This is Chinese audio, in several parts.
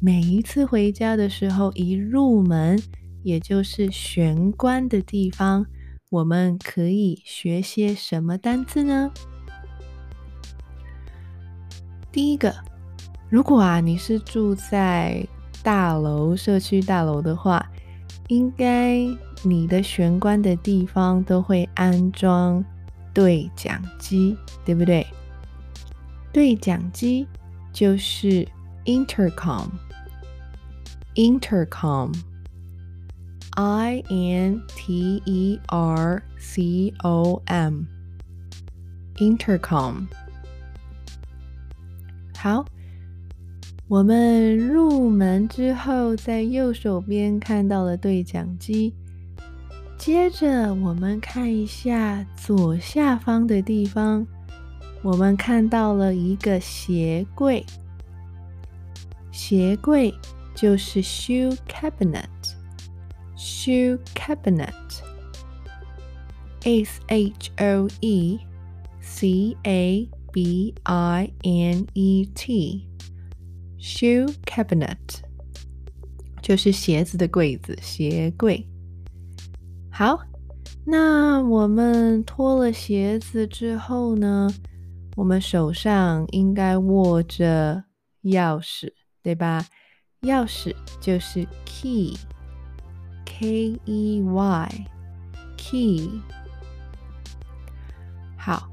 每一次回家的时候，一入门，也就是玄关的地方，我们可以学些什么单词呢？第一个，如果啊你是住在大楼、社区大楼的话，应该你的玄关的地方都会安装对讲机，对不对？对讲机就是 intercom。Intercom i n t e r c o m intercom 好，我们入门之后，在右手边看到了对讲机。接着，我们看一下左下方的地方，我们看到了一个鞋柜。鞋柜。就是 shoe cabinet，shoe cabinet，s h o e c a b i n e t，shoe cabinet 就是鞋子的柜子，鞋柜。好，那我们脱了鞋子之后呢？我们手上应该握着钥匙，对吧？钥匙就是 key，k e y，key。好，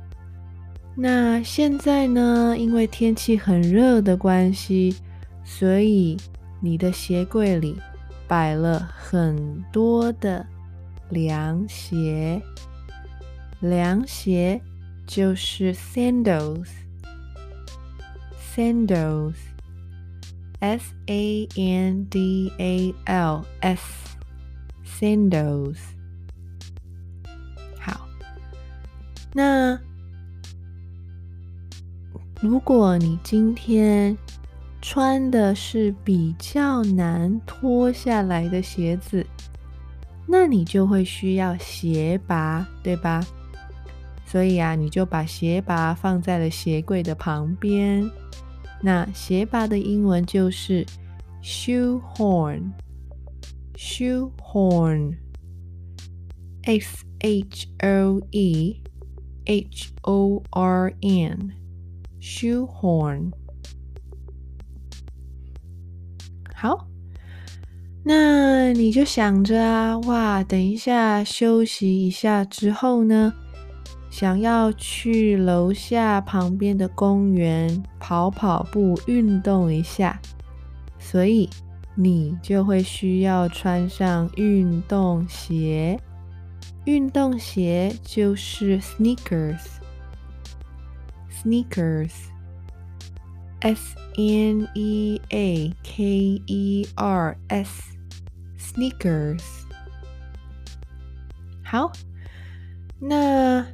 那现在呢？因为天气很热的关系，所以你的鞋柜里摆了很多的凉鞋。凉鞋就是 sandals，sandals。S A N D A L S，sandals。好，那如果你今天穿的是比较难脱下来的鞋子，那你就会需要鞋拔，对吧？所以啊，你就把鞋拔放在了鞋柜的旁边。那鞋拔的英文就是 shoe horn，shoe horn，s h o e h o r n，shoe horn。好，那你就想着啊，哇，等一下休息一下之后呢？想要去楼下旁边的公园跑跑步运动一下，所以你就会需要穿上运动鞋。运动鞋就是 sneakers，sneakers，s n e a k e r s，sneakers。好，那。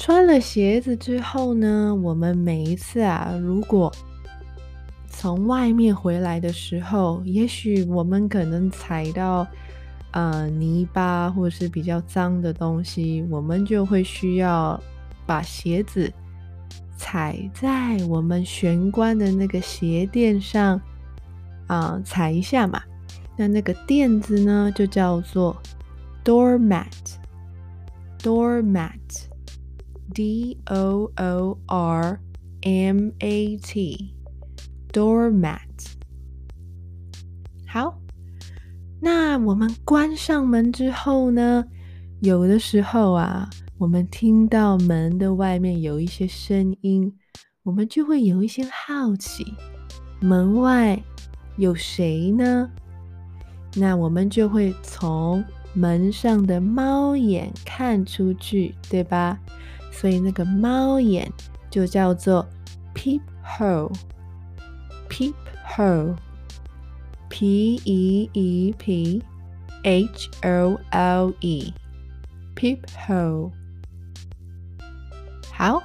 穿了鞋子之后呢，我们每一次啊，如果从外面回来的时候，也许我们可能踩到呃泥巴或者是比较脏的东西，我们就会需要把鞋子踩在我们玄关的那个鞋垫上啊，踩一下嘛。那那个垫子呢，就叫做 doormat，doormat。D O O R M A T，doormat。好，那我们关上门之后呢？有的时候啊，我们听到门的外面有一些声音，我们就会有一些好奇，门外有谁呢？那我们就会从门上的猫眼看出去，对吧？所以那个猫眼就叫做 peep hole，peep hole。P E E P H O L E peephole。好，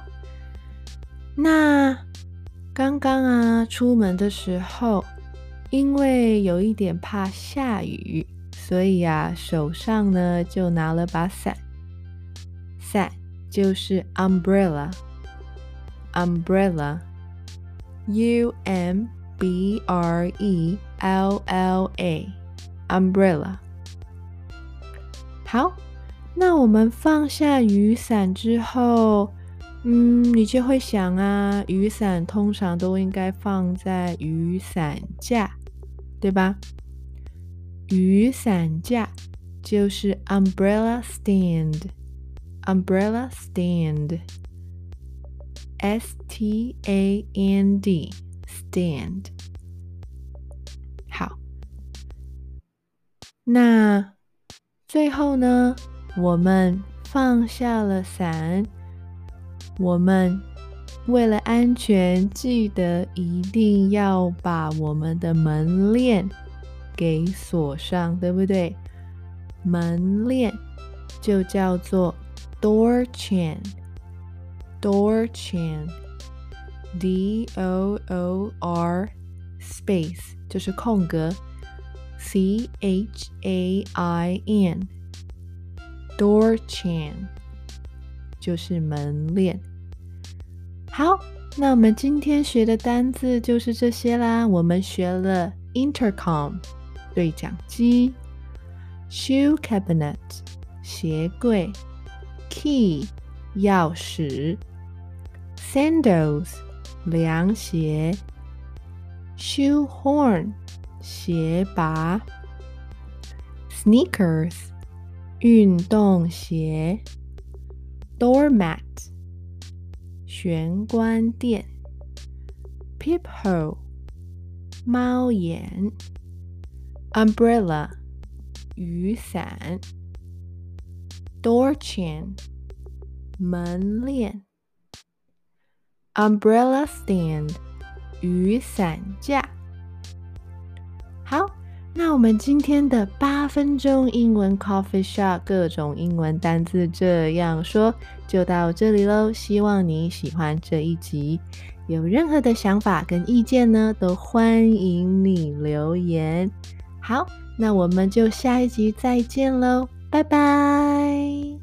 那刚刚啊，出门的时候，因为有一点怕下雨，所以啊，手上呢就拿了把伞。伞就是 umbrella，umbrella，U M B R E L L A，umbrella。好，那我们放下雨伞之后，嗯，你就会想啊，雨伞通常都应该放在雨伞架，对吧？雨伞架就是 umbrella stand umbrella stand，S T A N D，stand。好，那最后呢，我们放下了伞，我们为了安全，记得一定要把我们的门链。给锁上，对不对？门链就叫做 door chain，door chain，D O O R space 就是空格，C H A I N，door chain 就是门链。好，那我们今天学的单字就是这些啦。我们学了 intercom。对讲机，shoe cabinet 鞋柜 ，key 钥匙，sandals 凉鞋，shoe horn 鞋拔，sneakers 运动鞋，doormat 玄关垫，peephole 猫眼。umbrella 雨伞 ，door chain 门链，umbrella stand 雨伞架。好，那我们今天的八分钟英文 coffee shop 各种英文单字这样说就到这里喽。希望你喜欢这一集，有任何的想法跟意见呢，都欢迎你留言。好，那我们就下一集再见喽，拜拜。